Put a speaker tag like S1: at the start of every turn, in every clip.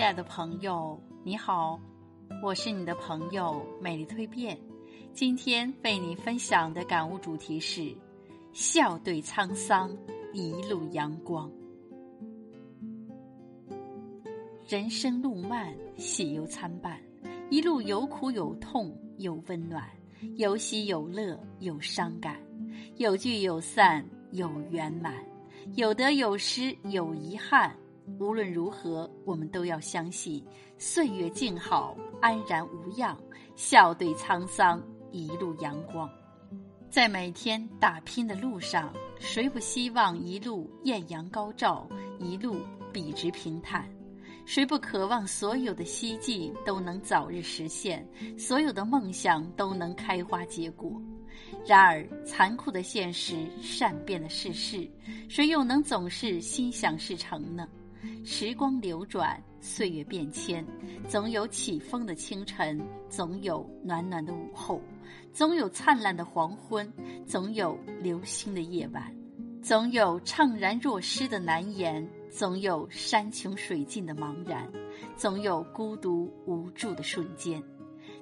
S1: 亲爱的朋友，你好，我是你的朋友美丽蜕变。今天为你分享的感悟主题是：笑对沧桑，一路阳光。人生路漫，喜忧参半，一路有苦有痛有温暖，有喜有乐有伤感，有聚有散有圆满，有得有失有遗憾。无论如何，我们都要相信岁月静好，安然无恙，笑对沧桑，一路阳光。在每天打拼的路上，谁不希望一路艳阳高照，一路笔直平坦？谁不渴望所有的希冀都能早日实现，所有的梦想都能开花结果？然而，残酷的现实，善变的世事，谁又能总是心想事成呢？时光流转，岁月变迁，总有起风的清晨，总有暖暖的午后，总有灿烂的黄昏，总有流星的夜晚，总有怅然若失的难言，总有山穷水尽的茫然，总有孤独无助的瞬间。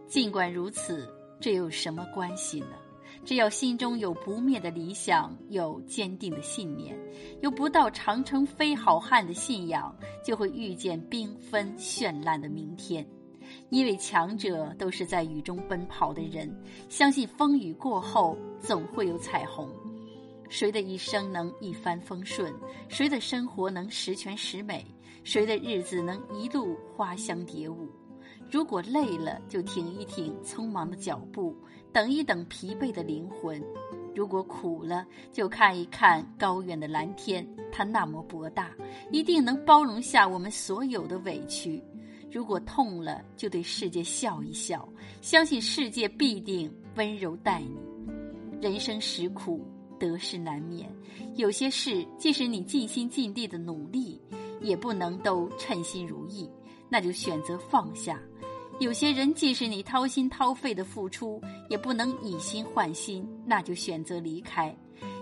S1: 尽管如此，这有什么关系呢？只要心中有不灭的理想，有坚定的信念，有不到长城非好汉的信仰，就会遇见缤纷绚烂的明天。因为强者都是在雨中奔跑的人，相信风雨过后总会有彩虹。谁的一生能一帆风顺？谁的生活能十全十美？谁的日子能一路花香蝶舞？如果累了，就停一停匆忙的脚步，等一等疲惫的灵魂；如果苦了，就看一看高远的蓝天，它那么博大，一定能包容下我们所有的委屈；如果痛了，就对世界笑一笑，相信世界必定温柔待你。人生实苦，得失难免，有些事即使你尽心尽力的努力，也不能都称心如意，那就选择放下。有些人，即使你掏心掏肺的付出，也不能以心换心，那就选择离开；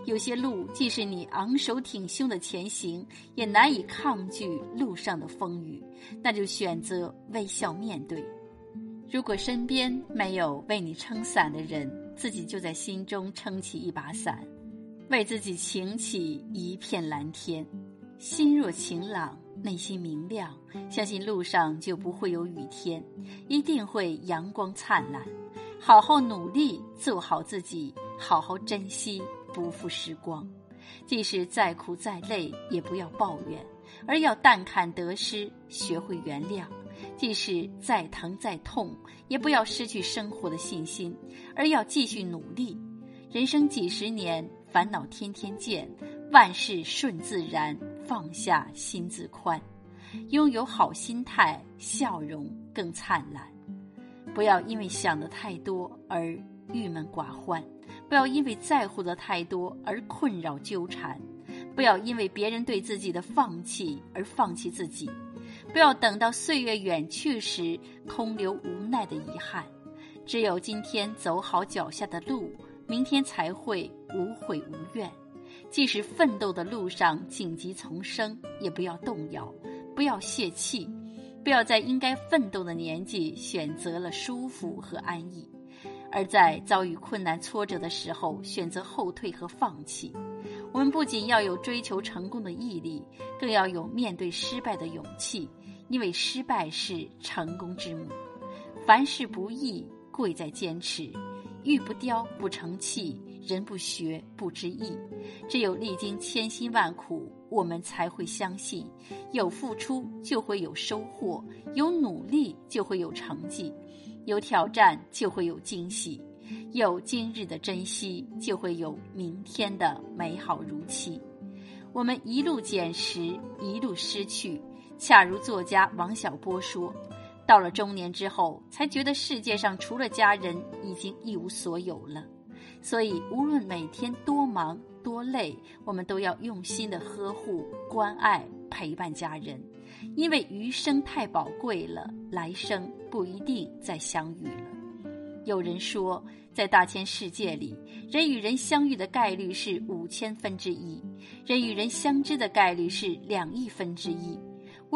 S1: 有些路，即使你昂首挺胸的前行，也难以抗拒路上的风雨，那就选择微笑面对。如果身边没有为你撑伞的人，自己就在心中撑起一把伞，为自己擎起一片蓝天。心若晴朗。内心明亮，相信路上就不会有雨天，一定会阳光灿烂。好好努力，做好自己，好好珍惜，不负时光。即使再苦再累，也不要抱怨，而要淡看得失，学会原谅。即使再疼再痛，也不要失去生活的信心，而要继续努力。人生几十年，烦恼天天见，万事顺自然。放下心自宽，拥有好心态，笑容更灿烂。不要因为想的太多而郁闷寡欢，不要因为在乎的太多而困扰纠缠，不要因为别人对自己的放弃而放弃自己，不要等到岁月远去时空留无奈的遗憾。只有今天走好脚下的路，明天才会无悔无怨。即使奋斗的路上荆棘丛生，也不要动摇，不要泄气，不要在应该奋斗的年纪选择了舒服和安逸，而在遭遇困难挫折的时候选择后退和放弃。我们不仅要有追求成功的毅力，更要有面对失败的勇气，因为失败是成功之母。凡事不易，贵在坚持。玉不雕不成器，人不学不知义。只有历经千辛万苦，我们才会相信，有付出就会有收获，有努力就会有成绩，有挑战就会有惊喜，有今日的珍惜，就会有明天的美好如期。我们一路捡拾，一路失去，恰如作家王小波说。到了中年之后，才觉得世界上除了家人，已经一无所有了。所以，无论每天多忙多累，我们都要用心的呵护、关爱、陪伴家人，因为余生太宝贵了，来生不一定再相遇了。有人说，在大千世界里，人与人相遇的概率是五千分之一，人与人相知的概率是两亿分之一。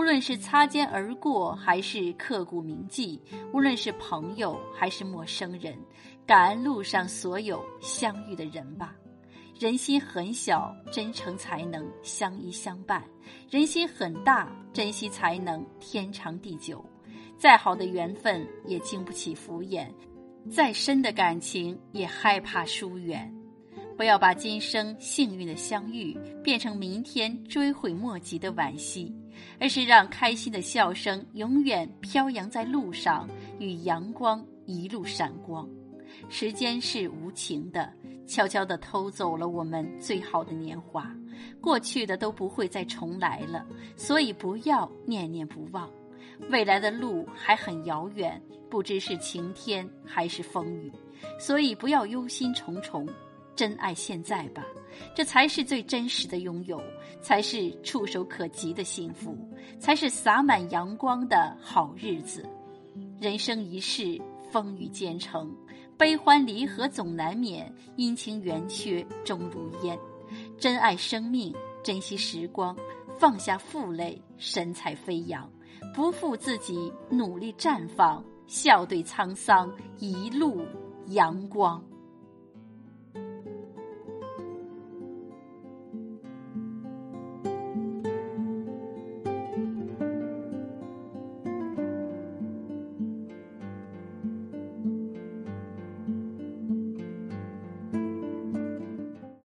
S1: 无论是擦肩而过，还是刻骨铭记；无论是朋友，还是陌生人，感恩路上所有相遇的人吧。人心很小，真诚才能相依相伴；人心很大，珍惜才能天长地久。再好的缘分也经不起敷衍，再深的感情也害怕疏远。不要把今生幸运的相遇变成明天追悔莫及的惋惜，而是让开心的笑声永远飘扬在路上，与阳光一路闪光。时间是无情的，悄悄地偷走了我们最好的年华，过去的都不会再重来了，所以不要念念不忘。未来的路还很遥远，不知是晴天还是风雨，所以不要忧心忡忡。珍爱现在吧，这才是最真实的拥有，才是触手可及的幸福，才是洒满阳光的好日子。人生一世，风雨兼程，悲欢离合总难免，阴晴圆缺终如烟。珍爱生命，珍惜时光，放下负累，神采飞扬，不负自己，努力绽放，笑对沧桑，一路阳光。